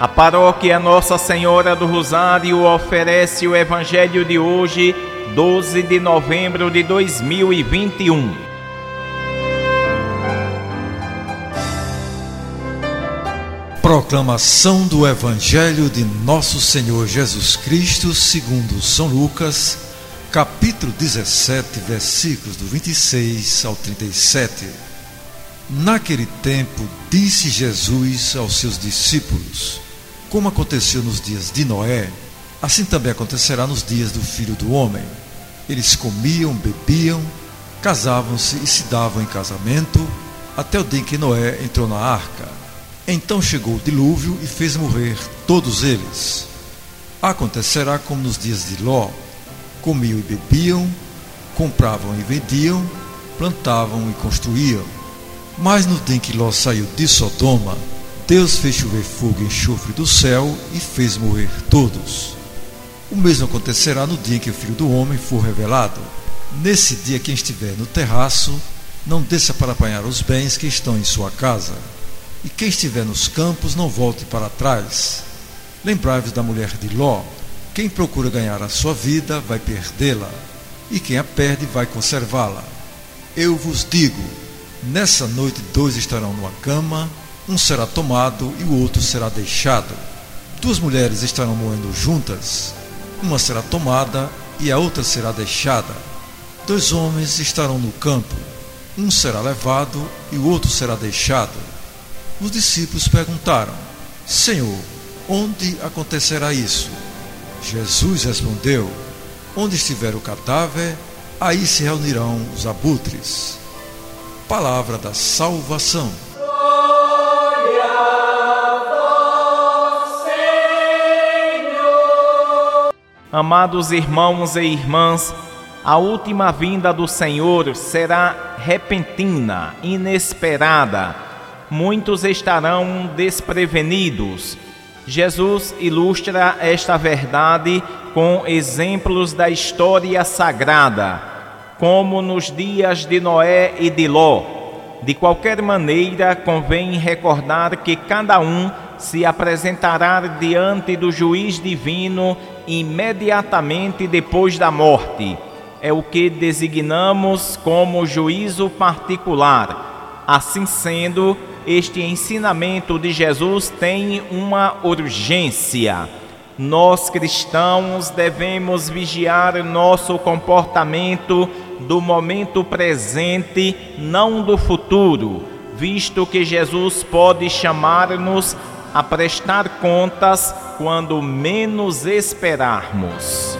A paróquia Nossa Senhora do Rosário oferece o Evangelho de hoje, 12 de novembro de 2021. Proclamação do Evangelho de Nosso Senhor Jesus Cristo, segundo São Lucas, capítulo 17, versículos do 26 ao 37. Naquele tempo, disse Jesus aos seus discípulos: como aconteceu nos dias de Noé, assim também acontecerá nos dias do filho do homem. Eles comiam, bebiam, casavam-se e se davam em casamento, até o dia em que Noé entrou na arca. Então chegou o dilúvio e fez morrer todos eles. Acontecerá como nos dias de Ló: comiam e bebiam, compravam e vendiam, plantavam e construíam. Mas no dia em que Ló saiu de Sodoma, Deus fez chover fogo e enxofre do céu e fez morrer todos. O mesmo acontecerá no dia em que o Filho do Homem for revelado. Nesse dia, quem estiver no terraço, não desça para apanhar os bens que estão em sua casa. E quem estiver nos campos, não volte para trás. Lembrai-vos da mulher de Ló. Quem procura ganhar a sua vida, vai perdê-la. E quem a perde, vai conservá-la. Eu vos digo: nessa noite dois estarão numa cama um será tomado e o outro será deixado. Duas mulheres estarão moendo juntas, uma será tomada e a outra será deixada. Dois homens estarão no campo, um será levado e o outro será deixado. Os discípulos perguntaram: Senhor, onde acontecerá isso? Jesus respondeu: Onde estiver o cadáver, aí se reunirão os abutres. Palavra da salvação. Amados irmãos e irmãs, a última vinda do Senhor será repentina, inesperada. Muitos estarão desprevenidos. Jesus ilustra esta verdade com exemplos da história sagrada, como nos dias de Noé e de Ló. De qualquer maneira, convém recordar que cada um se apresentará diante do juiz divino imediatamente depois da morte. É o que designamos como juízo particular. Assim sendo, este ensinamento de Jesus tem uma urgência. Nós cristãos devemos vigiar nosso comportamento do momento presente, não do futuro, visto que Jesus pode chamar-nos a prestar contas quando menos esperarmos.